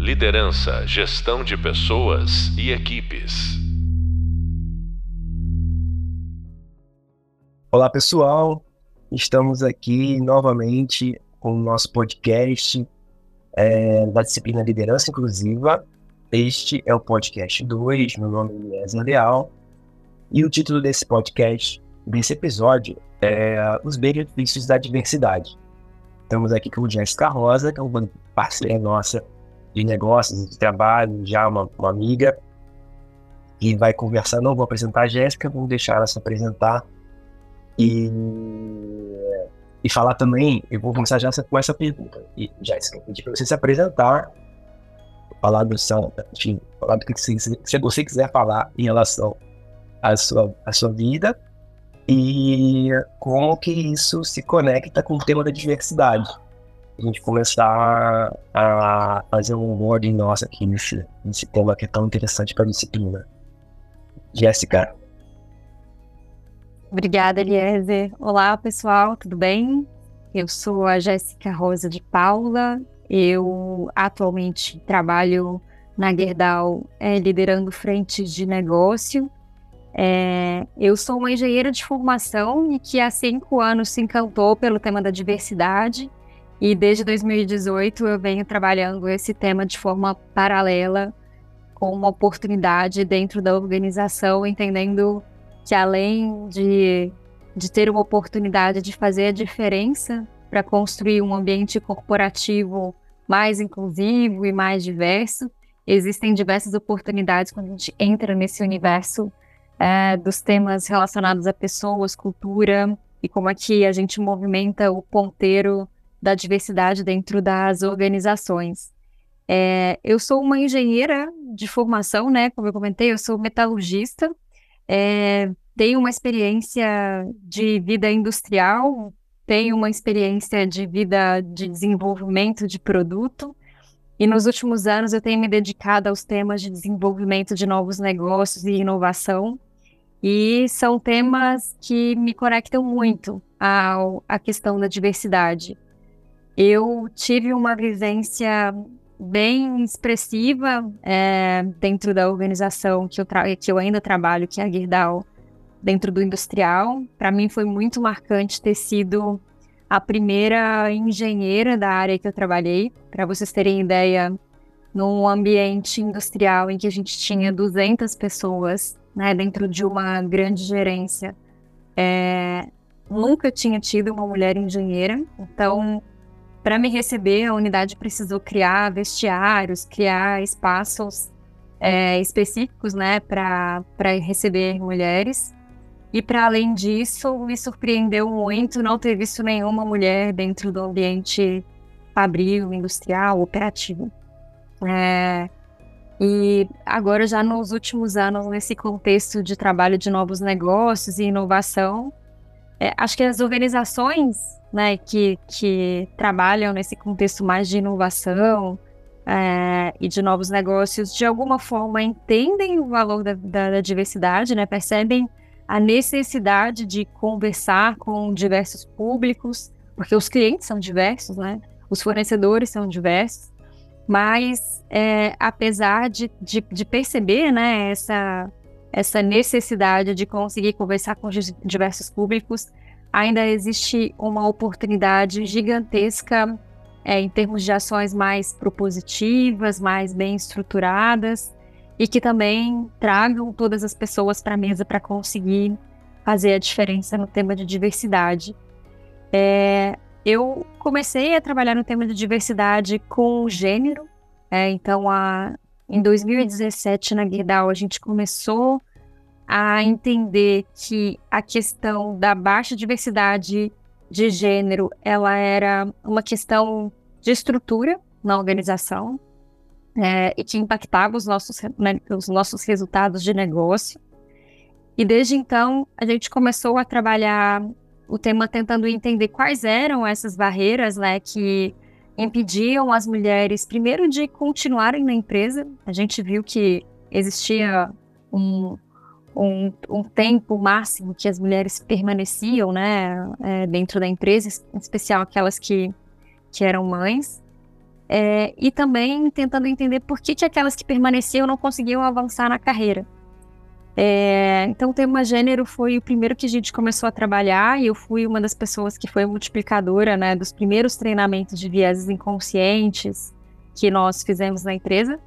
Liderança, gestão de pessoas e equipes. Olá, pessoal. Estamos aqui novamente com o nosso podcast é, da disciplina Liderança Inclusiva. Este é o podcast 2. Meu nome é Eliezer Leal. E o título desse podcast, desse episódio, é Os Benefícios da Diversidade. Estamos aqui com o Jéssica Rosa, que é uma parceira nossa de negócios, de trabalho, já uma, uma amiga, e vai conversar. Não vou apresentar a Jéssica, vou deixar ela se apresentar e, e falar também. Eu vou começar já com essa pergunta. E, Jéssica, pedir para você se apresentar, falar do seu, enfim, falar do que você, se você quiser falar em relação à sua, à sua vida e como que isso se conecta com o tema da diversidade. A gente começar a fazer um ordem nosso aqui nesse, nesse tema que é tão interessante para a disciplina. Jéssica. Obrigada, Eliezer. Olá, pessoal, tudo bem? Eu sou a Jéssica Rosa de Paula. Eu atualmente trabalho na Gerdau é, liderando frentes de negócio é, eu sou uma engenheira de formação e que há cinco anos se encantou pelo tema da diversidade e desde 2018 eu venho trabalhando esse tema de forma paralela com uma oportunidade dentro da organização, entendendo que além de, de ter uma oportunidade de fazer a diferença para construir um ambiente corporativo mais inclusivo e mais diverso, existem diversas oportunidades quando a gente entra nesse universo é, dos temas relacionados a pessoas, cultura e como é que a gente movimenta o ponteiro da diversidade dentro das organizações. É, eu sou uma engenheira de formação, né? Como eu comentei, eu sou metalurgista, é, tenho uma experiência de vida industrial, tenho uma experiência de vida de desenvolvimento de produto, e nos últimos anos eu tenho me dedicado aos temas de desenvolvimento de novos negócios e inovação. E são temas que me conectam muito à questão da diversidade. Eu tive uma vivência bem expressiva é, dentro da organização que eu, que eu ainda trabalho, que é a Gerdau, dentro do industrial. Para mim foi muito marcante ter sido a primeira engenheira da área que eu trabalhei. Para vocês terem ideia, num ambiente industrial em que a gente tinha 200 pessoas né, dentro de uma grande gerência. É, nunca tinha tido uma mulher engenheira, então, para me receber, a unidade precisou criar vestiários, criar espaços é, específicos né, para receber mulheres. E para além disso, me surpreendeu muito não ter visto nenhuma mulher dentro do ambiente fabril, industrial, operativo. É, e agora, já nos últimos anos, nesse contexto de trabalho de novos negócios e inovação, é, acho que as organizações né, que, que trabalham nesse contexto mais de inovação é, e de novos negócios, de alguma forma entendem o valor da, da, da diversidade, né, percebem a necessidade de conversar com diversos públicos, porque os clientes são diversos, né, os fornecedores são diversos, mas é, apesar de, de, de, perceber né, essa, essa necessidade de conseguir conversar com diversos públicos, ainda existe uma oportunidade gigantesca é, em termos de ações mais propositivas, mais bem estruturadas e que também tragam todas as pessoas para a mesa para conseguir fazer a diferença no tema de diversidade. É, eu comecei a trabalhar no tema de diversidade com gênero. É, então, a, em 2017, na Gerdau, a gente começou a entender que a questão da baixa diversidade de gênero, ela era uma questão de estrutura na organização é, e que impactava os nossos, né, os nossos resultados de negócio. E desde então, a gente começou a trabalhar o tema tentando entender quais eram essas barreiras, né, que impediam as mulheres, primeiro, de continuarem na empresa. A gente viu que existia um, um, um tempo máximo que as mulheres permaneciam, né, é, dentro da empresa, em especial aquelas que, que eram mães. é, e também tentando entender por que, que aquelas que permaneciam não conseguiam avançar na carreira. É, então, o tema gênero foi o primeiro que a gente começou a trabalhar e eu fui uma das pessoas que foi multiplicadora né, dos primeiros treinamentos de vieses inconscientes que nós fizemos na empresa.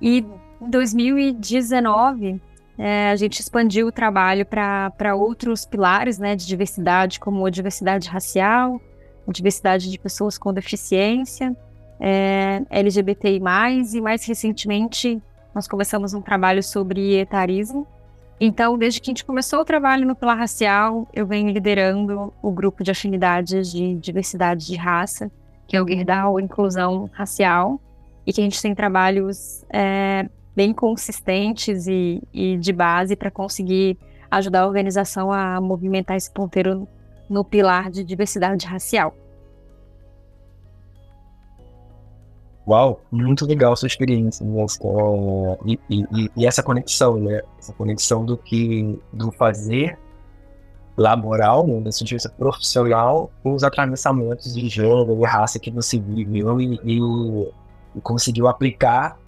E em 2019, é, a gente expandiu o trabalho para outros pilares né, de diversidade, como a diversidade racial, a diversidade de pessoas com deficiência, é, LGBTI+, e mais recentemente nós começamos um trabalho sobre etarismo. Então, desde que a gente começou o trabalho no pilar racial, eu venho liderando o grupo de afinidades de diversidade de raça, que é o Gerdau Inclusão Racial, e que a gente tem trabalhos é, bem consistentes e, e de base para conseguir ajudar a organização a movimentar esse ponteiro no pilar de diversidade racial. Uau, muito legal sua experiência né? e, e, e, essa conexão, né? Essa conexão do que do fazer laboral, né? da ciência profissional, com os atravessamentos de gênero e raça que você viveu e, e conseguiu aplicar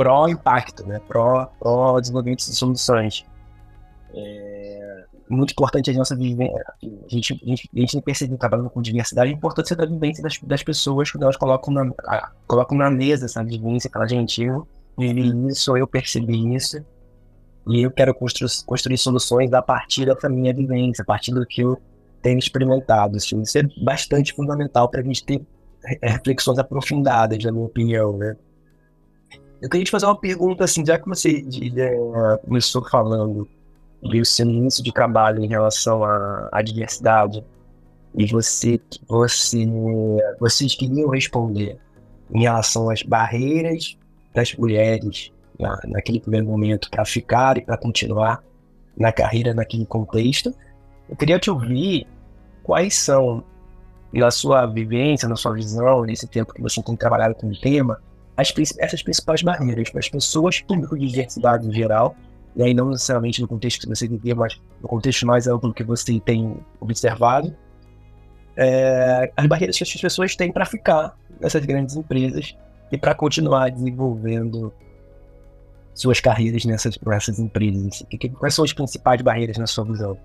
pró-impacto, né? Pró-desenvolvimento de soluções. É muito importante a nossa vivência. A gente, a gente, a gente percebe trabalhando com diversidade a importância da vivência das, das pessoas quando elas colocam na, a, colocam na mesa essa vivência, aquela gente, eu vivi isso, eu percebi isso, e eu quero constru, construir soluções a partir dessa minha vivência, a partir do que eu tenho experimentado. Assim, isso é bastante fundamental para a gente ter reflexões aprofundadas, na minha opinião, né? Eu queria te fazer uma pergunta, assim, já que você já começou falando do seu início de trabalho em relação à, à diversidade, e você, você, vocês queriam responder em relação às barreiras das mulheres na, naquele primeiro momento para ficar e para continuar na carreira naquele contexto. Eu queria te ouvir quais são, na sua vivência, na sua visão, nesse tempo que você tem trabalhado com o tema, as, essas principais barreiras para as pessoas, de diversidade em geral, e aí não necessariamente no contexto que você vivia, mas no contexto mais amplo que você tem observado, é, as barreiras que as pessoas têm para ficar nessas grandes empresas e para continuar desenvolvendo suas carreiras nessas, nessas empresas. Quais são as principais barreiras na sua visão?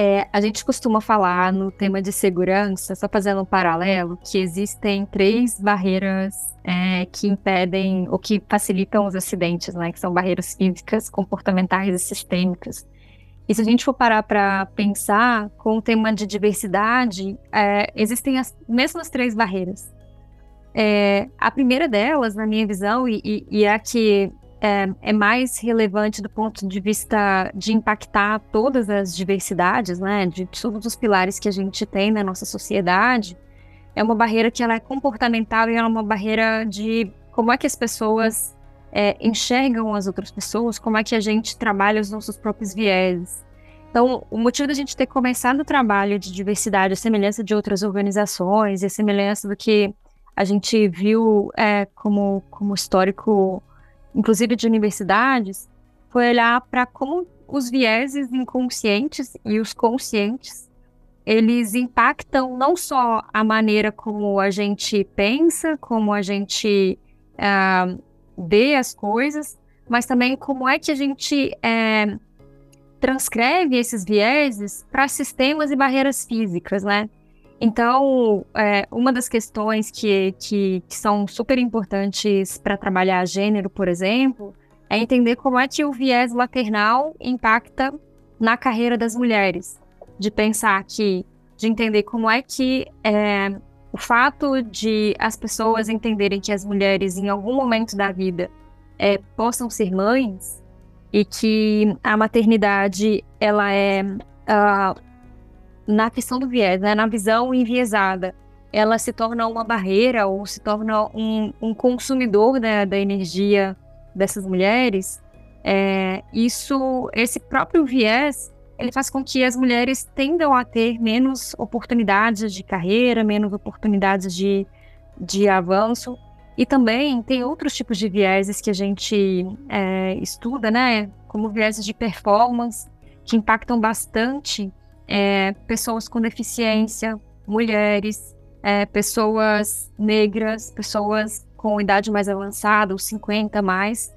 É, a gente costuma falar no tema de segurança, só fazendo um paralelo, que existem três barreiras é, que impedem ou que facilitam os acidentes, né? Que são barreiras físicas, comportamentais e sistêmicas. E se a gente for parar para pensar com o tema de diversidade, é, existem as mesmas três barreiras. É, a primeira delas, na minha visão, e, e, e é a que é, é, mais relevante do ponto de vista de impactar todas as diversidades, né, de todos os pilares que a gente tem na nossa sociedade, é uma barreira que ela é comportamental e ela é uma barreira de como é que as pessoas é, enxergam as outras pessoas, como é que a gente trabalha os nossos próprios vieses. Então, o motivo da gente ter começado o trabalho de diversidade, a semelhança de outras organizações, a semelhança do que a gente viu é, como, como histórico inclusive de universidades, foi olhar para como os vieses inconscientes e os conscientes eles impactam não só a maneira como a gente pensa, como a gente uh, vê as coisas, mas também como é que a gente é, transcreve esses vieses para sistemas e barreiras físicas, né? Então, é, uma das questões que, que, que são super importantes para trabalhar gênero, por exemplo, é entender como é que o viés maternal impacta na carreira das mulheres. De pensar que, de entender como é que é, o fato de as pessoas entenderem que as mulheres, em algum momento da vida, é, possam ser mães e que a maternidade ela é uh, na questão do viés, né, na visão enviesada, ela se torna uma barreira ou se torna um, um consumidor né, da energia dessas mulheres, é, isso, esse próprio viés, ele faz com que as mulheres tendam a ter menos oportunidades de carreira, menos oportunidades de, de avanço. E também tem outros tipos de vieses que a gente é, estuda, né? Como vieses de performance, que impactam bastante é, pessoas com deficiência, mulheres, é, pessoas negras, pessoas com idade mais avançada, os 50 mais,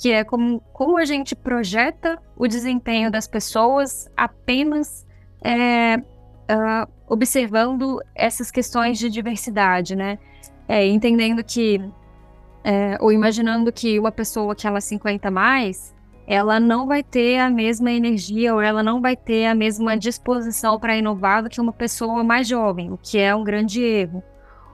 que é como, como a gente projeta o desempenho das pessoas apenas é, uh, observando essas questões de diversidade, né? É, entendendo que, é, ou imaginando que uma pessoa que ela 50 mais, ela não vai ter a mesma energia ou ela não vai ter a mesma disposição para inovar do que uma pessoa mais jovem, o que é um grande erro.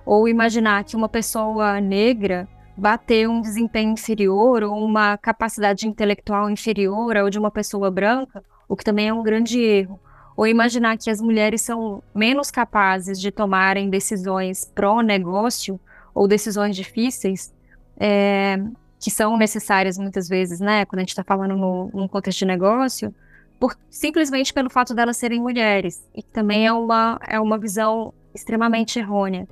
Ou imaginar que uma pessoa negra vai ter um desempenho inferior ou uma capacidade intelectual inferior ao de uma pessoa branca, o que também é um grande erro. Ou imaginar que as mulheres são menos capazes de tomarem decisões pró-negócio ou decisões difíceis, é, que são necessárias muitas vezes, né, quando a gente está falando no, num contexto de negócio, por, simplesmente pelo fato delas serem mulheres, e também é uma, é uma visão extremamente errônea.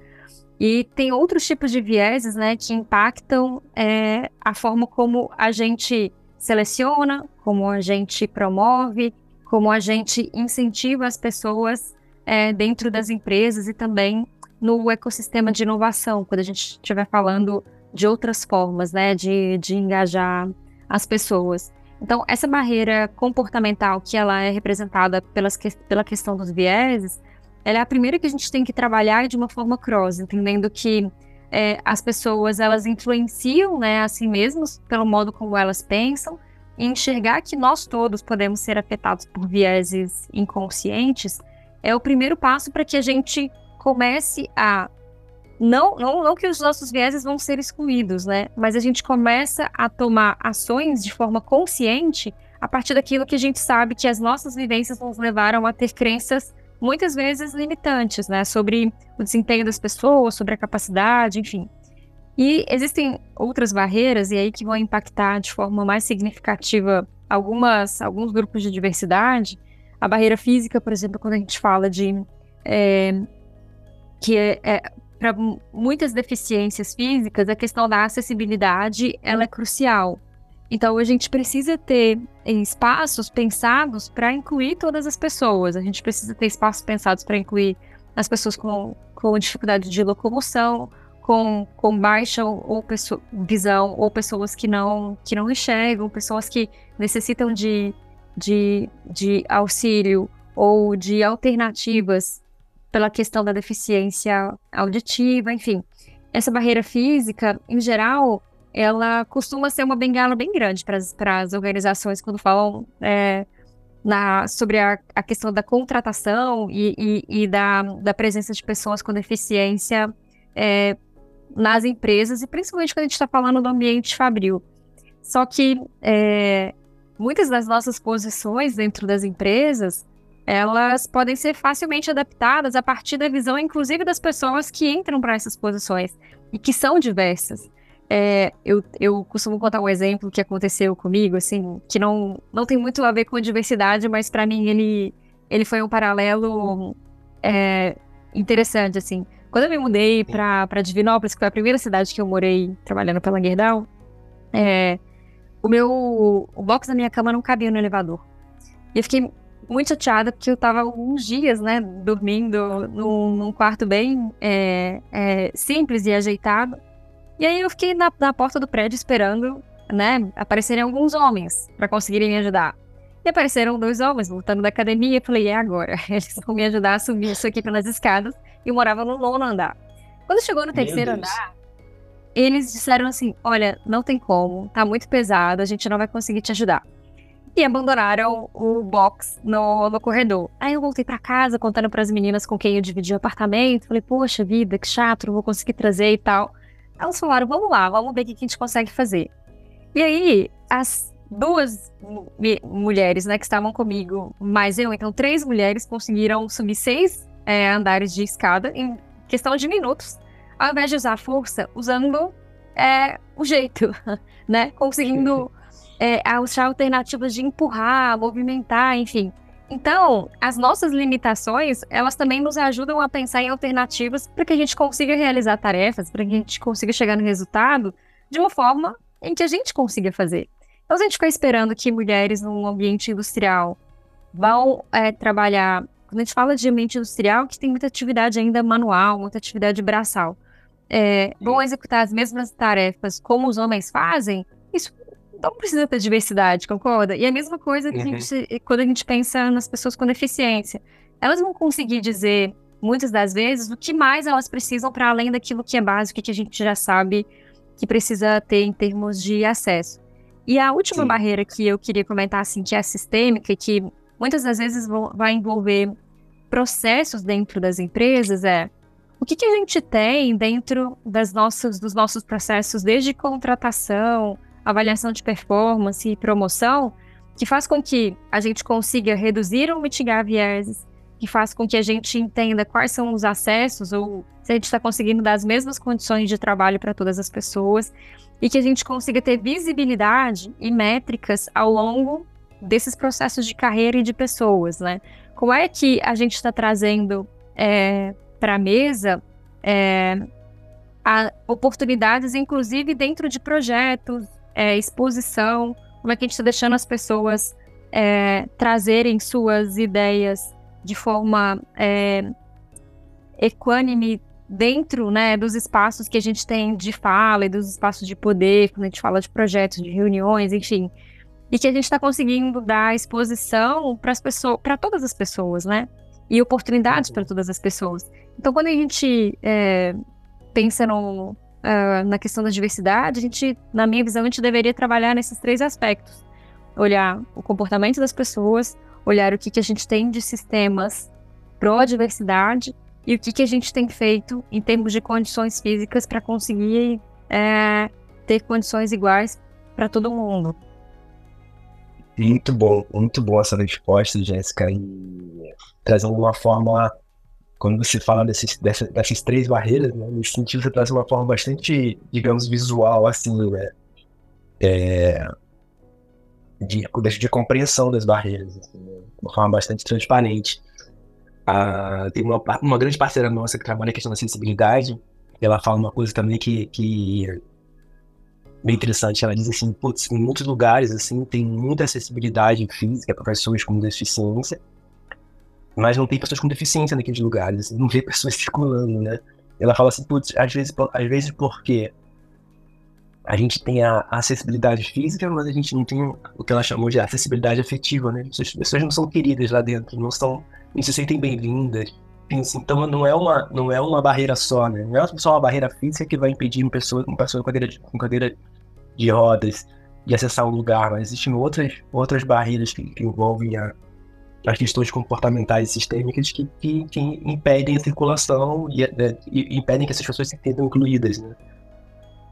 E tem outros tipos de vieses, né, que impactam é, a forma como a gente seleciona, como a gente promove, como a gente incentiva as pessoas é, dentro das empresas e também no ecossistema de inovação, quando a gente estiver falando de outras formas, né, de, de engajar as pessoas. Então, essa barreira comportamental que ela é representada pelas, pela questão dos vieses, ela é a primeira que a gente tem que trabalhar de uma forma cross, entendendo que é, as pessoas elas influenciam né, a si mesmas pelo modo como elas pensam e enxergar que nós todos podemos ser afetados por vieses inconscientes é o primeiro passo para que a gente comece a não, não, não que os nossos vieses vão ser excluídos, né? Mas a gente começa a tomar ações de forma consciente a partir daquilo que a gente sabe que as nossas vivências nos levaram a ter crenças muitas vezes limitantes, né? Sobre o desempenho das pessoas, sobre a capacidade, enfim. E existem outras barreiras, e aí que vão impactar de forma mais significativa algumas, alguns grupos de diversidade. A barreira física, por exemplo, quando a gente fala de. É, que é, é para muitas deficiências físicas, a questão da acessibilidade ela é crucial. Então, a gente precisa ter espaços pensados para incluir todas as pessoas. A gente precisa ter espaços pensados para incluir as pessoas com, com dificuldade de locomoção, com, com baixa ou, visão, ou pessoas que não, que não enxergam, pessoas que necessitam de, de, de auxílio ou de alternativas pela questão da deficiência auditiva, enfim. Essa barreira física, em geral, ela costuma ser uma bengala bem grande para as organizações quando falam é, na, sobre a, a, questão da contratação e, e, e da, da, presença de pessoas com deficiência é, nas empresas, e principalmente quando a gente está falando do ambiente fabril. Só que é, muitas das nossas posições dentro das empresas elas podem ser facilmente adaptadas a partir da visão, inclusive, das pessoas que entram para essas posições e que são diversas. É, eu, eu costumo contar um exemplo que aconteceu comigo, assim, que não, não tem muito a ver com diversidade, mas para mim ele, ele foi um paralelo é, interessante, assim. Quando eu me mudei para Divinópolis, que foi a primeira cidade que eu morei trabalhando pela Gerdau, é, o meu o box da minha cama não cabia no elevador. E eu fiquei muito chateada porque eu tava alguns dias, né, dormindo num, num quarto bem é, é, simples e ajeitado. E aí eu fiquei na, na, porta do prédio esperando, né, aparecerem alguns homens para conseguirem me ajudar. E apareceram dois homens voltando da academia. Eu falei, é agora. Eles vão me ajudar a subir isso aqui pelas escadas. E eu morava no nono andar. Quando chegou no terceiro andar, eles disseram assim: Olha, não tem como, tá muito pesado, a gente não vai conseguir te ajudar e abandonaram o box no, no corredor. Aí eu voltei para casa contando para as meninas com quem eu dividi o apartamento. Falei, poxa vida, que chato, não vou conseguir trazer e tal. Elas falaram, vamos lá, vamos ver o que a gente consegue fazer. E aí, as duas mulheres, né, que estavam comigo, mais eu, então três mulheres conseguiram subir seis é, andares de escada em questão de minutos, ao invés de usar força, usando é, o jeito, né, conseguindo é, achar alternativas de empurrar, movimentar, enfim. Então, as nossas limitações, elas também nos ajudam a pensar em alternativas para que a gente consiga realizar tarefas, para que a gente consiga chegar no resultado de uma forma em que a gente consiga fazer. Então, se a gente ficar esperando que mulheres num ambiente industrial vão é, trabalhar quando a gente fala de ambiente industrial, que tem muita atividade ainda manual, muita atividade braçal, é, vão executar as mesmas tarefas como os homens fazem, isso não precisa ter diversidade, concorda? E a mesma coisa que uhum. a gente, quando a gente pensa nas pessoas com deficiência. Elas vão conseguir dizer, muitas das vezes, o que mais elas precisam para além daquilo que é básico, que a gente já sabe que precisa ter em termos de acesso. E a última Sim. barreira que eu queria comentar, assim, que é sistêmica, e que muitas das vezes vai envolver processos dentro das empresas, é o que, que a gente tem dentro das nossas, dos nossos processos, desde contratação, avaliação de performance e promoção, que faz com que a gente consiga reduzir ou mitigar vieses, que faz com que a gente entenda quais são os acessos ou se a gente está conseguindo dar as mesmas condições de trabalho para todas as pessoas e que a gente consiga ter visibilidade e métricas ao longo desses processos de carreira e de pessoas, né? Como é que a gente está trazendo é, para a mesa é, oportunidades, inclusive dentro de projetos, é, exposição, como é que a gente está deixando as pessoas é, trazerem suas ideias de forma é, equânime dentro né, dos espaços que a gente tem de fala e dos espaços de poder, quando a gente fala de projetos, de reuniões, enfim. E que a gente está conseguindo dar exposição para as pessoas, para todas as pessoas, né? E oportunidades para todas as pessoas. Então, quando a gente é, pensa no, uh, na questão da diversidade, a gente, na minha visão, a gente deveria trabalhar nesses três aspectos: olhar o comportamento das pessoas, olhar o que, que a gente tem de sistemas pró-diversidade e o que, que a gente tem feito em termos de condições físicas para conseguir é, ter condições iguais para todo mundo. Muito bom, muito boa essa resposta, Jéssica, e trazendo uma forma, quando você fala desses, dessas, dessas três barreiras, né, nesse sentido você traz uma forma bastante, digamos, visual, assim, né, é, de, de compreensão das barreiras, assim, né, uma forma bastante transparente. Ah, tem uma, uma grande parceira nossa que trabalha a questão da acessibilidade, ela fala uma coisa também que, que bem interessante. Ela diz assim, putz, em muitos lugares assim tem muita acessibilidade física para pessoas com deficiência, mas não tem pessoas com deficiência naqueles lugares, assim, não vê pessoas circulando, né? Ela fala assim, putz, às vezes, às vezes porque a gente tem a acessibilidade física, mas a gente não tem o que ela chamou de acessibilidade afetiva, né? As pessoas não são queridas lá dentro, não estão não se sentem bem-vindas. Então não é uma não é uma barreira só, né? Não é só uma barreira física que vai impedir uma pessoa, uma pessoa com cadeira de, com cadeira de rodas de acessar o lugar, mas existem outras outras barreiras que, que envolvem a, as questões comportamentais e sistêmicas que, que, que impedem a circulação e, né, e, impedem que essas pessoas se sintam incluídas, né?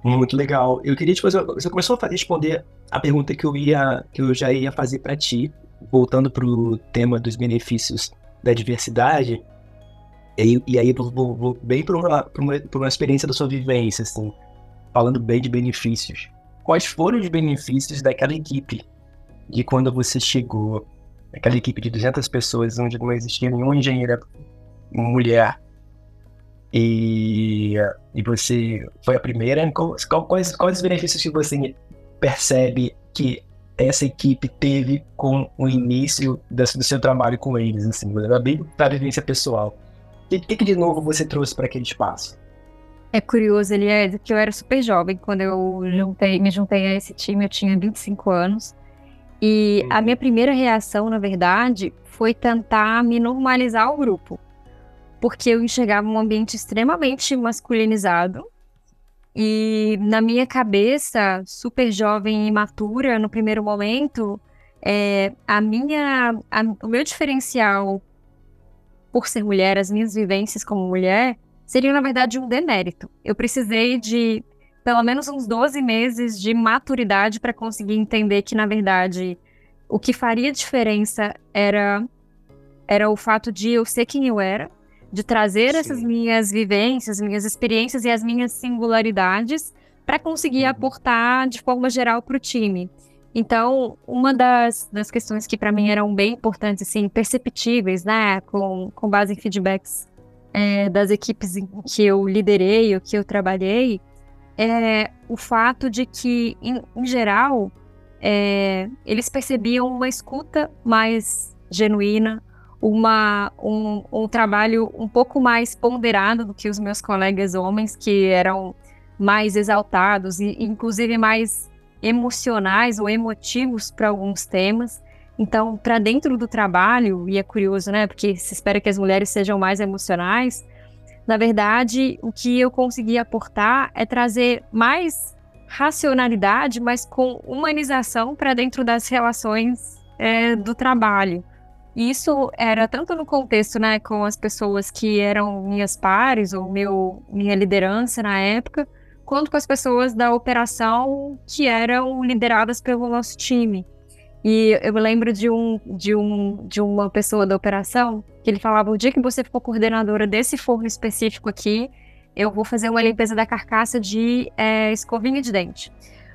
Muito legal. Eu queria te fazer. Você começou a responder a pergunta que eu ia, que eu já ia fazer para ti, voltando para o tema dos benefícios da diversidade, e, e aí vou, vou bem para uma, uma, uma experiência da sua vivência, assim, falando bem de benefícios. Quais foram os benefícios daquela equipe de quando você chegou? Aquela equipe de 200 pessoas, onde não existia nenhuma engenheira mulher, e, e você foi a primeira. Quais, quais, quais os benefícios que você percebe que essa equipe teve com o início do seu trabalho com eles, assim, bem a vivência pessoal. O que, que, de novo você trouxe para aquele espaço? É curioso, Elias, que eu era super jovem quando eu juntei, me juntei a esse time, eu tinha 25 anos. E a uhum. minha primeira reação, na verdade, foi tentar me normalizar ao grupo. Porque eu enxergava um ambiente extremamente masculinizado, e na minha cabeça, super jovem e imatura, no primeiro momento, é, a minha, a, o meu diferencial por ser mulher, as minhas vivências como mulher, seria na verdade um demérito. Eu precisei de pelo menos uns 12 meses de maturidade para conseguir entender que, na verdade, o que faria diferença era, era o fato de eu ser quem eu era de trazer Sim. essas minhas vivências, minhas experiências e as minhas singularidades para conseguir uhum. aportar de forma geral para o time. Então, uma das, das questões que para mim eram bem importantes, assim, perceptíveis, né, com, com base em feedbacks é, das equipes em que eu liderei, ou que eu trabalhei, é o fato de que, em, em geral, é, eles percebiam uma escuta mais genuína, uma, um, um trabalho um pouco mais ponderado do que os meus colegas homens, que eram mais exaltados e, inclusive, mais emocionais ou emotivos para alguns temas. Então, para dentro do trabalho, e é curioso, né? Porque se espera que as mulheres sejam mais emocionais. Na verdade, o que eu consegui aportar é trazer mais racionalidade, mas com humanização para dentro das relações é, do trabalho. Isso era tanto no contexto, né, com as pessoas que eram minhas pares ou meu, minha liderança na época, quanto com as pessoas da operação que eram lideradas pelo nosso time. E eu me lembro de, um, de, um, de uma pessoa da operação que ele falava: o dia que você for coordenadora desse forno específico aqui, eu vou fazer uma limpeza da carcaça de é, escovinha de dente.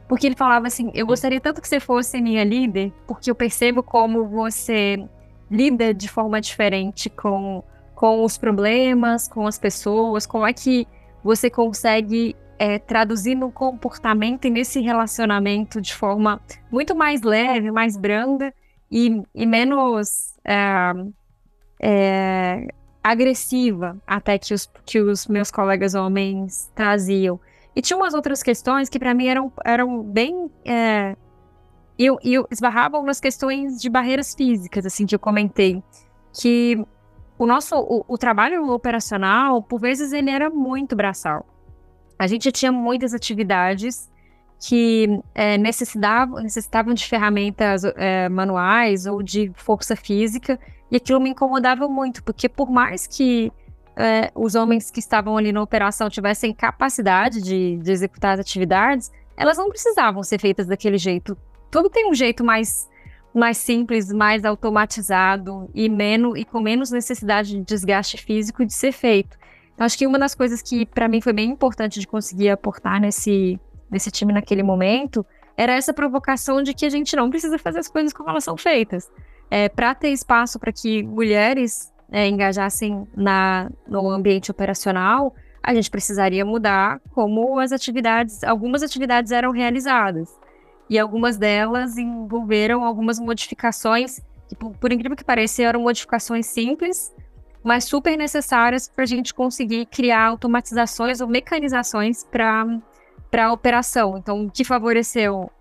Porque ele falava assim: eu gostaria tanto que você fosse minha líder, porque eu percebo como você lida de forma diferente com, com os problemas, com as pessoas, como é que você consegue é, traduzir no comportamento e nesse relacionamento de forma muito mais leve, mais branda e, e menos é, é, agressiva até que os, que os meus colegas homens traziam. E tinha umas outras questões que para mim eram, eram bem é, eu, eu esbarravam nas questões de barreiras físicas, assim, que eu comentei. Que o nosso o, o, trabalho operacional, por vezes, ele era muito braçal. A gente tinha muitas atividades que é, necessitavam, necessitavam de ferramentas é, manuais ou de força física, e aquilo me incomodava muito, porque por mais que é, os homens que estavam ali na operação tivessem capacidade de, de executar as atividades, elas não precisavam ser feitas daquele jeito tudo tem um jeito mais mais simples, mais automatizado e menos e com menos necessidade de desgaste físico de ser feito. Acho que uma das coisas que para mim foi bem importante de conseguir aportar nesse nesse time naquele momento era essa provocação de que a gente não precisa fazer as coisas como elas são feitas. É, para ter espaço para que mulheres é, engajassem na, no ambiente operacional, a gente precisaria mudar como as atividades, algumas atividades eram realizadas e algumas delas envolveram algumas modificações que, por, por incrível que pareça, eram modificações simples, mas super necessárias para a gente conseguir criar automatizações ou mecanizações para a operação. Então, que favoreceu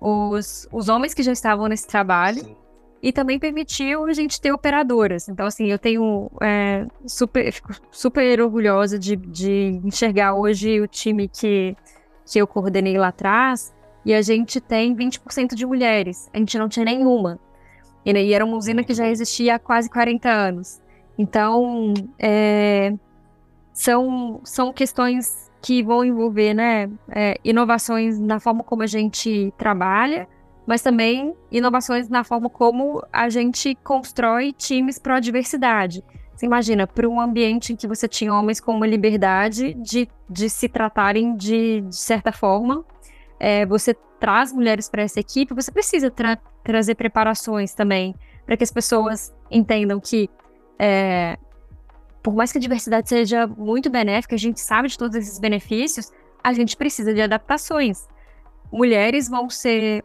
os, os homens que já estavam nesse trabalho Sim. e também permitiu a gente ter operadoras. Então, assim, eu tenho é, super, fico super orgulhosa de, de enxergar hoje o time que, que eu coordenei lá atrás e a gente tem 20% de mulheres. A gente não tinha nenhuma. E, né, e, era uma usina que já existia há quase 40 anos. Então, é, são, são questões que vão envolver né, é, inovações na forma como a gente trabalha, mas também inovações na forma como a gente constrói times para a diversidade. Você imagina, para um ambiente em que você tinha homens com uma liberdade de, de se tratarem de, de certa forma, é, você traz mulheres para essa equipe, você precisa tra trazer preparações também para que as pessoas entendam que, é, por mais que a diversidade seja muito benéfica, a gente sabe de todos esses benefícios, a gente precisa de adaptações. Mulheres vão ser.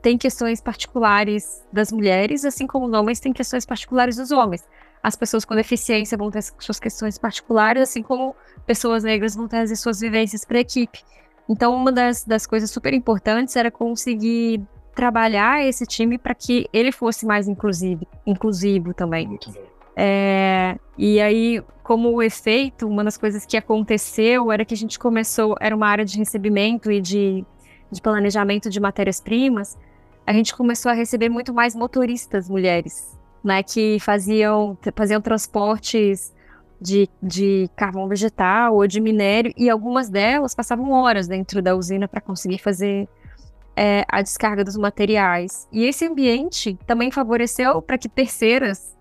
Tem questões particulares das mulheres, assim como os homens têm questões particulares dos homens. As pessoas com deficiência vão ter suas questões particulares, assim como pessoas negras vão trazer suas vivências para a equipe. Então, uma das, das coisas super importantes era conseguir trabalhar esse time para que ele fosse mais inclusivo, inclusivo também. Muito bom. É, e aí, como efeito, uma das coisas que aconteceu era que a gente começou, era uma área de recebimento e de, de planejamento de matérias-primas, a gente começou a receber muito mais motoristas mulheres, né, que faziam, faziam transportes de, de carvão vegetal ou de minério, e algumas delas passavam horas dentro da usina para conseguir fazer é, a descarga dos materiais. E esse ambiente também favoreceu para que terceiras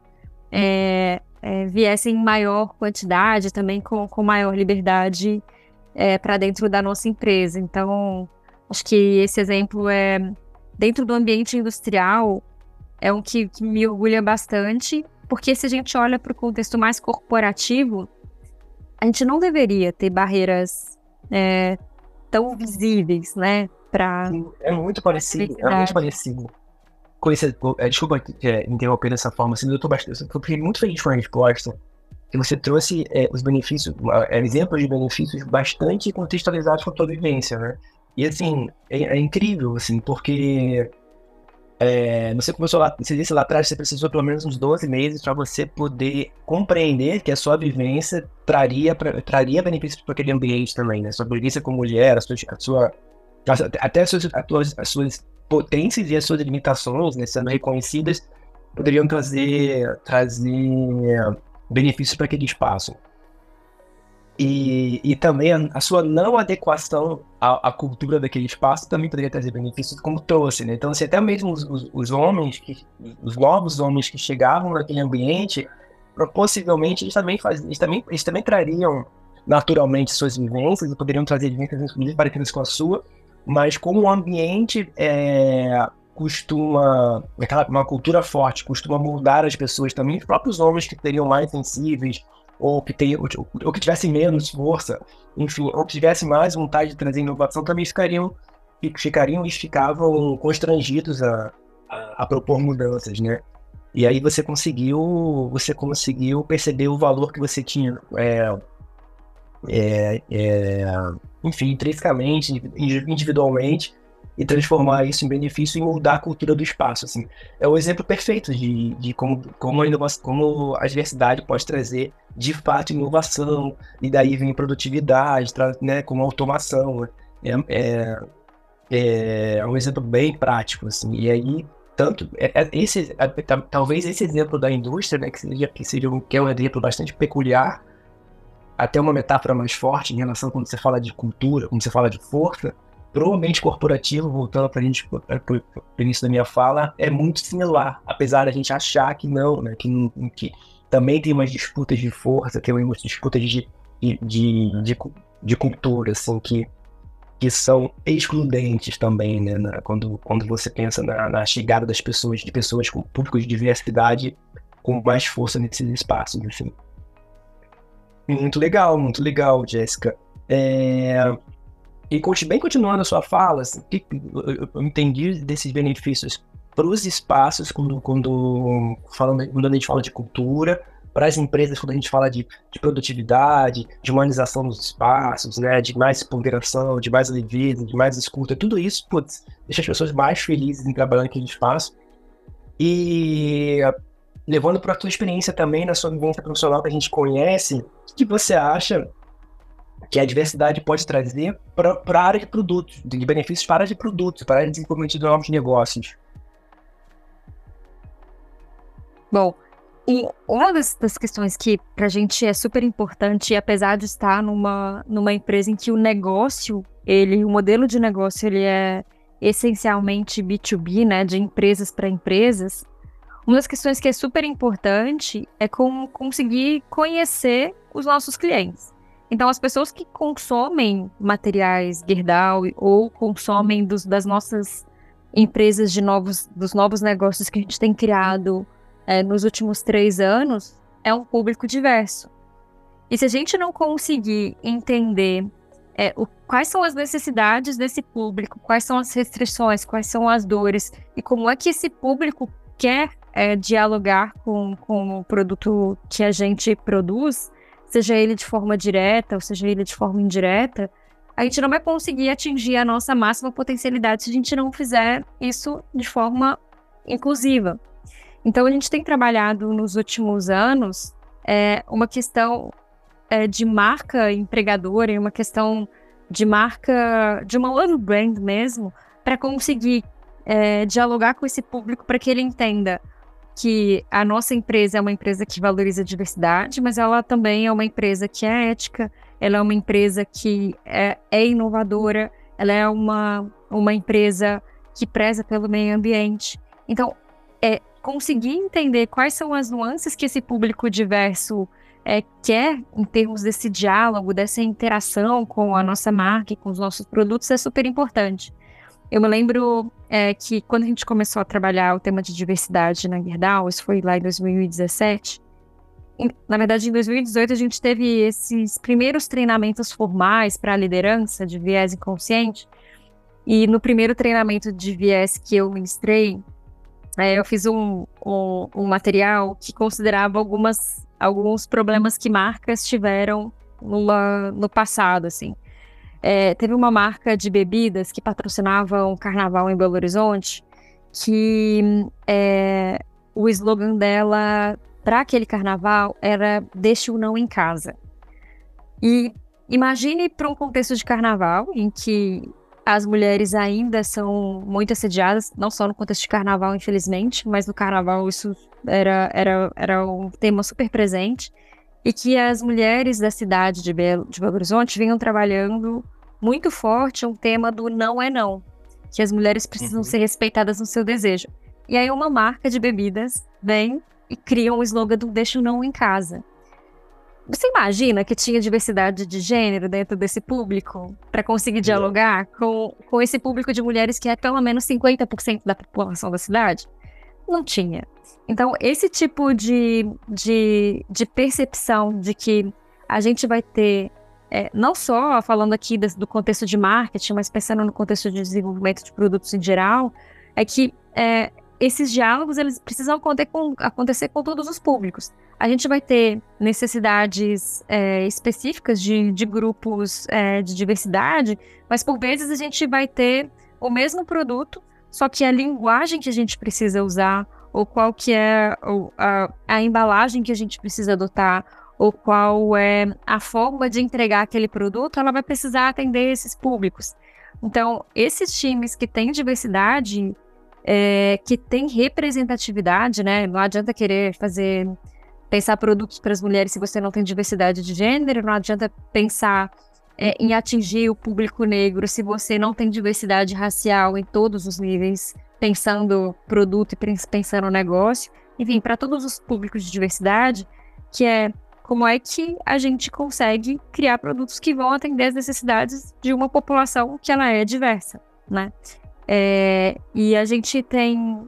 é, é, viessem em maior quantidade, também com, com maior liberdade é, para dentro da nossa empresa. Então, acho que esse exemplo é dentro do ambiente industrial é um que, que me orgulha bastante porque se a gente olha para o contexto mais corporativo, a gente não deveria ter barreiras é, tão visíveis, né? Pra é muito parecido, é muito parecido é, desculpa é, interromper dessa forma, assim, eu tô bastante, eu fiquei muito feliz com a resposta, que você trouxe é, os benefícios, é, exemplos de benefícios bastante contextualizados com a tua vivência, né? E assim, é, é incrível, assim, porque é, você começou lá, você disse lá atrás, você precisou pelo menos uns 12 meses para você poder compreender que a sua vivência traria, pra, traria benefícios para aquele ambiente também, né? Sua vivência como mulher, a sua, a sua até as suas, as suas potências e as suas limitações, né, sendo reconhecidas, poderiam trazer, trazer benefícios para aquele espaço. E, e também a, sua não adequação à, à, cultura daquele espaço também poderia trazer benefícios, como trouxe, né? Então, assim, até mesmo os, os, os homens, que, os novos homens que chegavam naquele ambiente, possivelmente eles também, faz, eles também, eles também trariam naturalmente suas vivências e poderiam trazer vivências parecidas com a sua, mas como o ambiente é, costuma, aquela, uma cultura forte, costuma moldar as pessoas também, os próprios homens que teriam mais sensíveis, ou que, tem, ou, ou que tivessem menos força, enfim, ou que tivessem mais vontade de trazer inovação, também ficariam, ficariam e ficavam constrangidos a, a, a propor mudanças, né? E aí você conseguiu, você conseguiu perceber o valor que você tinha, é, é, é, enfim, intrinsecamente, individualmente, e transformar isso em benefício e mudar a cultura do espaço. Assim. É o exemplo perfeito de, de como, como, a inovação, como a diversidade pode trazer, de fato, inovação, e daí vem produtividade, né, como automação. É, é, é, é um exemplo bem prático. Assim. E aí, tanto é, é esse, é, talvez esse exemplo da indústria, né, que seja, que seja que é um exemplo bastante peculiar, até uma metáfora mais forte em relação quando você fala de cultura, quando você fala de força, provavelmente corporativo, voltando para a gente para o início da minha fala, é muito similar, apesar da gente achar que não, né, que, que também tem umas disputas de força, tem umas disputas de, de, de, de, cultura, assim, que, que são excludentes também, né, na, quando, quando você pensa na, na chegada das pessoas, de pessoas com públicos de diversidade com mais força nesses espaços, assim. Muito legal, muito legal, Jéssica. É... E bem continuando a sua fala, assim, eu entendi desses benefícios para os espaços, quando, quando, falando, quando a gente fala de cultura, para as empresas, quando a gente fala de, de, produtividade, de humanização dos espaços, né, de mais ponderação, de mais leveza, de mais escuta, tudo isso, putz, deixa as pessoas mais felizes em trabalhar naquele espaço. E levando para a tua experiência também na sua vivência profissional que a gente conhece, o que você acha que a diversidade pode trazer para a área de produtos, de benefícios para a área de produtos, para a área de desenvolvimento de novos negócios? Bom, e uma das, das questões que para a gente é super importante, apesar de estar numa, numa empresa em que o negócio, ele, o modelo de negócio, ele é essencialmente B2B, né, de empresas para empresas, uma das questões que é super importante é como conseguir conhecer os nossos clientes. Então, as pessoas que consomem materiais Gerdau ou consomem dos, das nossas empresas de novos, dos novos negócios que a gente tem criado é, nos últimos três anos, é um público diverso. E se a gente não conseguir entender é, o, quais são as necessidades desse público, quais são as restrições, quais são as dores e como é que esse público quer é, dialogar com, com o produto que a gente produz, seja ele de forma direta ou seja ele de forma indireta, a gente não vai conseguir atingir a nossa máxima potencialidade se a gente não fizer isso de forma inclusiva. Então, a gente tem trabalhado nos últimos anos é, uma questão é, de marca empregadora e uma questão de marca, de uma love brand mesmo, para conseguir é, dialogar com esse público para que ele entenda que a nossa empresa é uma empresa que valoriza a diversidade, mas ela também é uma empresa que é ética, ela é uma empresa que é, é inovadora, ela é uma, uma empresa que preza pelo meio ambiente. Então, é conseguir entender quais são as nuances que esse público diverso é, quer em termos desse diálogo, dessa interação com a nossa marca e com os nossos produtos é super importante. Eu me lembro é, que quando a gente começou a trabalhar o tema de diversidade na Gerdau, isso foi lá em 2017. Em, na verdade, em 2018 a gente teve esses primeiros treinamentos formais para a liderança de viés inconsciente. E no primeiro treinamento de viés que eu ministrei, é, eu fiz um, um, um, material que considerava algumas, alguns problemas que marcas tiveram numa, no passado, assim. É, teve uma marca de bebidas que patrocinava um carnaval em Belo Horizonte, que é, o slogan dela para aquele carnaval era deixe o não em casa. E imagine para um contexto de carnaval em que as mulheres ainda são muito assediadas, não só no contexto de carnaval, infelizmente, mas no carnaval isso era, era, era um tema super presente. E que as mulheres da cidade de Belo, de Belo Horizonte vinham trabalhando muito forte um tema do não é não, que as mulheres precisam uhum. ser respeitadas no seu desejo. E aí uma marca de bebidas vem e cria um slogan do deixa o não em casa. Você imagina que tinha diversidade de gênero dentro desse público para conseguir dialogar com, com esse público de mulheres que é pelo menos 50% da população da cidade? Não tinha. Então, esse tipo de, de, de percepção de que a gente vai ter, é, não só falando aqui do, do contexto de marketing, mas pensando no contexto de desenvolvimento de produtos em geral, é que é, esses diálogos eles precisam acontecer com, acontecer com todos os públicos. A gente vai ter necessidades é, específicas de, de grupos é, de diversidade, mas por vezes a gente vai ter o mesmo produto, só que a linguagem que a gente precisa usar, ou qual que é a, a embalagem que a gente precisa adotar, ou qual é a forma de entregar aquele produto, ela vai precisar atender esses públicos. Então, esses times que têm diversidade, é, que tem representatividade, né? Não adianta querer fazer pensar produtos para as mulheres se você não tem diversidade de gênero, não adianta pensar é, em atingir o público negro se você não tem diversidade racial em todos os níveis, pensando produto e pensando negócio. Enfim, para todos os públicos de diversidade, que é como é que a gente consegue criar produtos que vão atender as necessidades de uma população que ela é diversa, né? É, e a gente tem,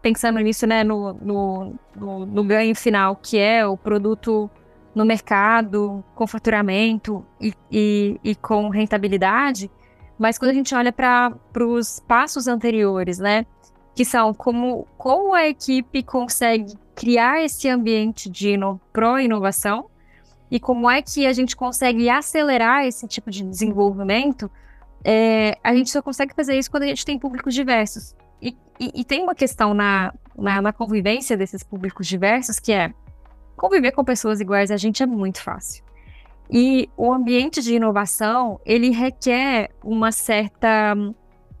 pensando nisso, né, no, no, no, no, ganho final, que é o produto no mercado, com faturamento e, e, e com rentabilidade, mas quando a gente olha para os passos anteriores, né, que são como, como a equipe consegue criar esse ambiente de pró-inovação e como é que a gente consegue acelerar esse tipo de desenvolvimento, é, a gente só consegue fazer isso quando a gente tem públicos diversos. E, e, e tem uma questão na, na, na, convivência desses públicos diversos que é conviver com pessoas iguais a gente é muito fácil. E o ambiente de inovação, ele requer uma certa...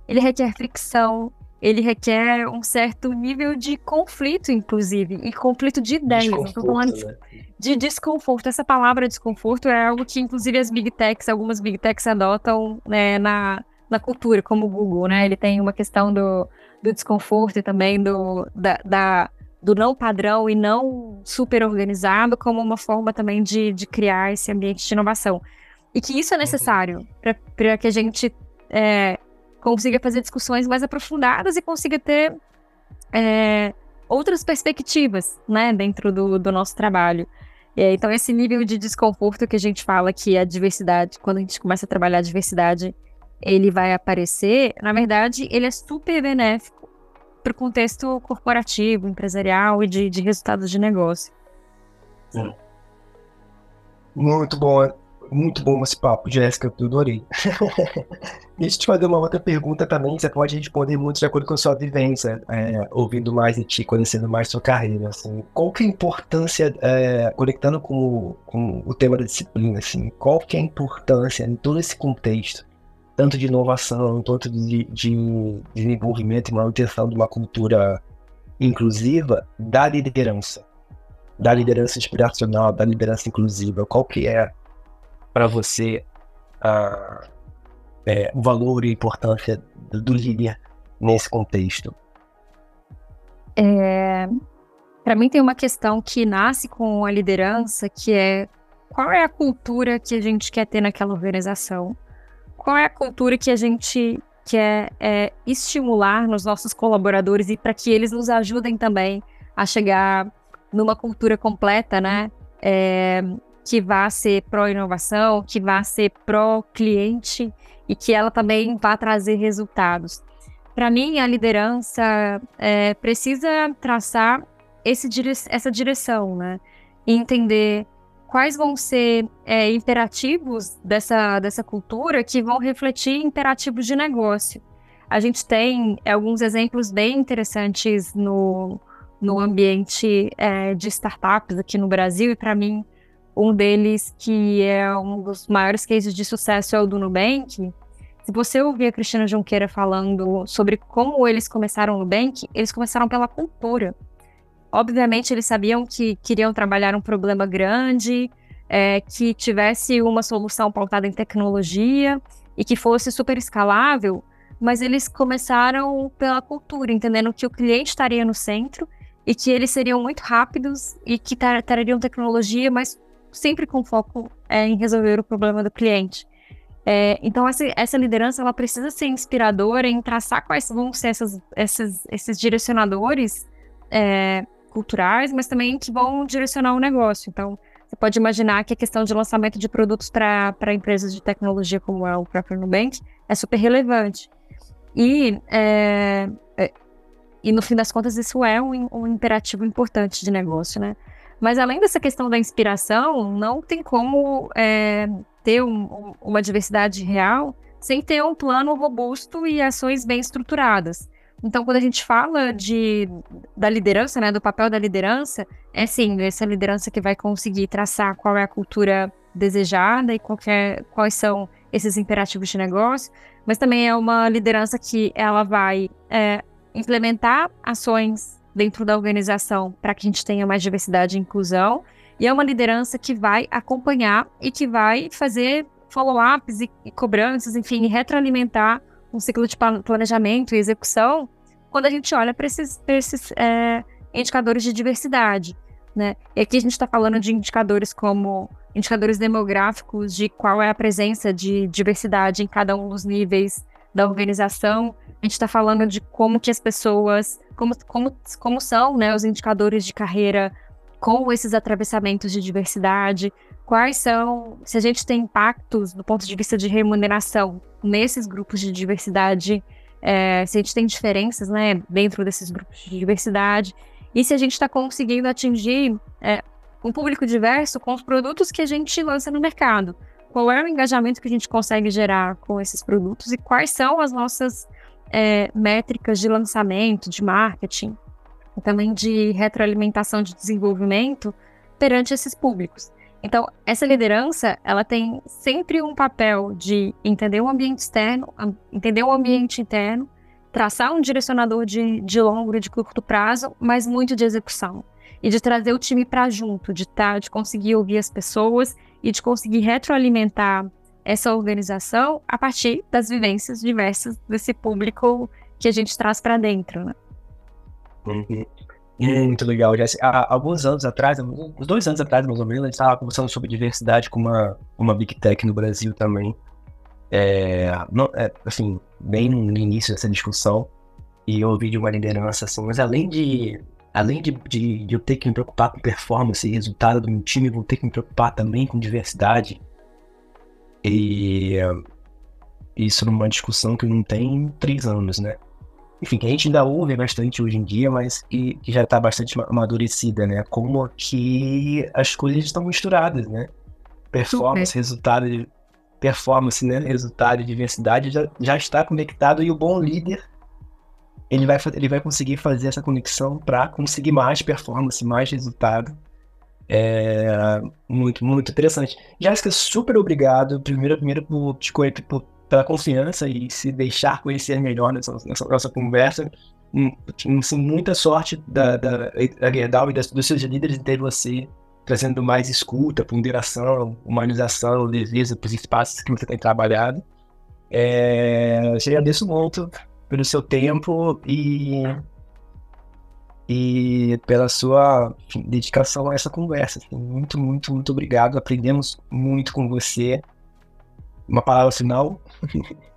Ele requer fricção, ele requer um certo nível de conflito, inclusive, e conflito de ideias. Estou falando né? de desconforto. Essa palavra desconforto é algo que, inclusive, as big techs, algumas big techs adotam né, na, na cultura, como o Google, né? Ele tem uma questão do, do desconforto e também do, da, da, do não padrão e não super organizado como uma forma também de, de criar esse ambiente de inovação. E que isso é necessário para que a gente é, consiga fazer discussões mais aprofundadas e consiga ter é, outras perspectivas, né, dentro do, do nosso trabalho. É, então, esse nível de desconforto que a gente fala que a diversidade, quando a gente começa a trabalhar a diversidade, ele vai aparecer, na verdade, ele é super benéfico para o contexto corporativo, empresarial e de, de resultados de negócio. Muito bom. Muito bom esse papo, Jéssica, eu adorei. Deixa eu te fazer uma outra pergunta também, você pode responder muito de acordo com a sua vivência, é, ouvindo mais de ti, conhecendo mais sua carreira, assim. Qual que é a importância, é, conectando com, com, o tema da disciplina, assim, qual que é a importância em todo esse contexto, tanto de inovação, tanto de, de desenvolvimento e manutenção de uma cultura inclusiva, da liderança? Da liderança inspiracional, da liderança inclusiva, qual que é para você a, é, o valor e a importância do líder nesse contexto? É, para mim tem uma questão que nasce com a liderança, que é qual é a cultura que a gente quer ter naquela organização? Qual é a cultura que a gente quer é, estimular nos nossos colaboradores e para que eles nos ajudem também a chegar numa cultura completa, né? É, que vá ser pró-inovação, que vá ser pró-cliente e que ela também vá trazer resultados. para mim, a liderança é, precisa traçar esse, essa direção, né? E entender quais vão ser é, imperativos dessa, dessa cultura que vão refletir imperativos de negócio. A gente tem alguns exemplos bem interessantes no, no ambiente é, de startups aqui no Brasil, e para mim, um deles que é um dos maiores cases de sucesso é o do Nubank. Se você ouvir a Cristina Junqueira falando sobre como eles começaram no Nubank, eles começaram pela cultura. Obviamente, eles sabiam que queriam trabalhar um problema grande, é, que tivesse uma solução pautada em tecnologia e que fosse super escalável, mas eles começaram pela cultura, entendendo que o cliente estaria no centro e que eles seriam muito rápidos e que trariam tecnologia, mas sempre com foco é, em resolver o problema do cliente. É, então, essa, essa, liderança ela precisa ser inspiradora em traçar quais vão ser essas, essas, esses direcionadores é, culturais, mas também que vão direcionar o negócio. Então, você pode imaginar que a questão de lançamento de produtos para empresas de tecnologia como é o próprio Nubank é super relevante. E, é, é, e no fim das contas, isso é um, um imperativo importante de negócio, né? Mas além dessa questão da inspiração, não tem como é, ter um, uma diversidade real sem ter um plano robusto e ações bem estruturadas. Então, quando a gente fala de, da liderança, né, do papel da liderança, é sim, essa liderança que vai conseguir traçar qual é a cultura desejada e qualquer, quais são esses imperativos de negócio, mas também é uma liderança que ela vai é, implementar ações dentro da organização para que a gente tenha mais diversidade e inclusão, e é uma liderança que vai acompanhar e que vai fazer follow-ups e, e cobranças, enfim, retroalimentar um ciclo de planejamento e execução quando a gente olha para esses, esses é, indicadores de diversidade. Né? E aqui a gente está falando de indicadores como indicadores demográficos de qual é a presença de diversidade em cada um dos níveis da organização. A gente está falando de como que as pessoas, como, como, como são né, os indicadores de carreira com esses atravessamentos de diversidade, quais são, se a gente tem impactos do ponto de vista de remuneração nesses grupos de diversidade, é, se a gente tem diferenças né, dentro desses grupos de diversidade, e se a gente está conseguindo atingir é, um público diverso com os produtos que a gente lança no mercado. Qual é o engajamento que a gente consegue gerar com esses produtos e quais são as nossas é, métricas de lançamento, de marketing, também de retroalimentação de desenvolvimento perante esses públicos. Então, essa liderança, ela tem sempre um papel de entender o ambiente externo, entender o ambiente interno, traçar um direcionador de, de longo e de curto prazo, mas muito de execução. E de trazer o time para junto, de, tá, de conseguir ouvir as pessoas e de conseguir retroalimentar essa organização a partir das vivências diversas desse público que a gente traz para dentro. Né? Uhum. Muito legal, Jéssica. Há alguns anos atrás, uns dois anos atrás, mais ou menos, a gente estava conversando sobre diversidade com uma, uma Big Tech no Brasil também. É, não, é, assim, bem no início dessa discussão. E eu ouvi de uma liderança assim, mas além de. Além de, de, de eu ter que me preocupar com performance e resultado do meu time, vou ter que me preocupar também com diversidade. E isso numa discussão que não tem três anos, né? enfim, que a gente ainda ouve bastante hoje em dia, mas que, que já está bastante amadurecida, né? Como que as coisas estão misturadas, né? Performance, Super. resultado de performance, né? Resultado de diversidade já, já está conectado e o bom líder ele vai, ele vai conseguir fazer essa conexão para conseguir mais performance, mais resultado. É muito, muito interessante. Jéssica, super obrigado. Primeiro, primeiro por por pela confiança e se deixar conhecer melhor nessa, nessa nossa conversa. Assim, muita sorte da, da, da Gerdau e das, dos seus líderes em ter você trazendo mais escuta, ponderação, humanização, leveza para os espaços que você tem trabalhado. É, te agradeço muito pelo seu tempo e, e pela sua enfim, dedicação a essa conversa. Assim, muito, muito, muito obrigado. Aprendemos muito com você. Uma palavra final?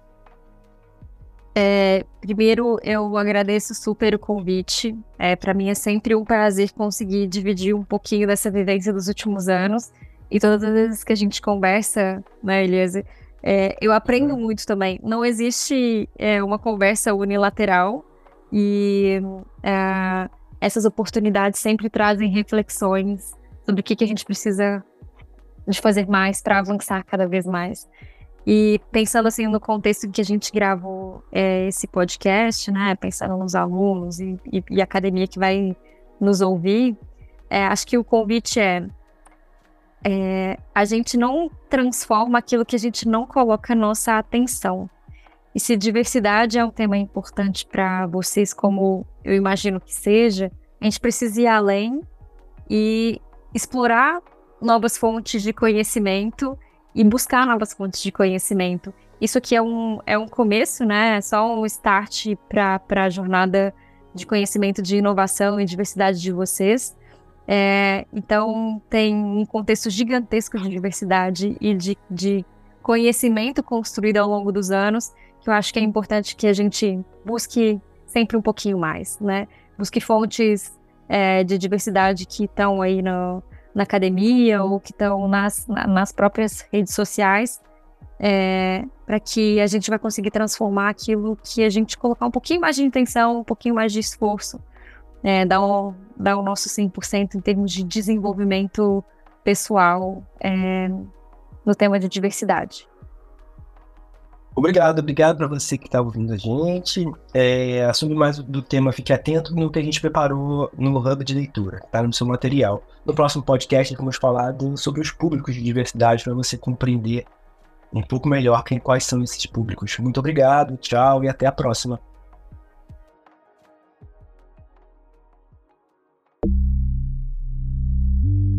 É, primeiro, eu agradeço super o convite. É, para mim é sempre um prazer conseguir dividir um pouquinho dessa vivência dos últimos anos. E todas as vezes que a gente conversa, né, Elias, É, eu aprendo muito também. Não existe é, uma conversa unilateral e é, essas oportunidades sempre trazem reflexões sobre o que, que a gente precisa de fazer mais para avançar cada vez mais. E pensando assim no contexto em que a gente gravou é, esse podcast, né, pensando nos alunos e, e, e academia que vai nos ouvir, é, acho que o convite é, é, a gente não transforma aquilo que a gente não coloca nossa atenção. E se diversidade é um tema importante para vocês, como eu imagino que seja, a gente precisa ir além e explorar novas fontes de conhecimento e buscar novas fontes de conhecimento. Isso aqui é um, é um começo, né? É só um start para a jornada de conhecimento, de inovação e diversidade de vocês. É, então, tem um contexto gigantesco de diversidade e de, de conhecimento construído ao longo dos anos, que eu acho que é importante que a gente busque sempre um pouquinho mais, né? Busque fontes é, de diversidade que estão aí no, na academia ou que estão nas, nas próprias redes sociais, é, para que a gente vai conseguir transformar aquilo que a gente colocar um pouquinho mais de intenção, um pouquinho mais de esforço, é, dar, o, dar o nosso 100% em termos de desenvolvimento pessoal é, no tema de diversidade. Obrigado, obrigado para você que está ouvindo a gente. É, sobre mais do tema, fique atento no que a gente preparou no Hub de Leitura, tá? No seu material. No próximo podcast, vamos falar sobre os públicos de diversidade para você compreender um pouco melhor quem, quais são esses públicos. Muito obrigado, tchau e até a próxima.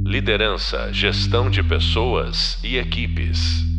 Liderança, gestão de pessoas e equipes.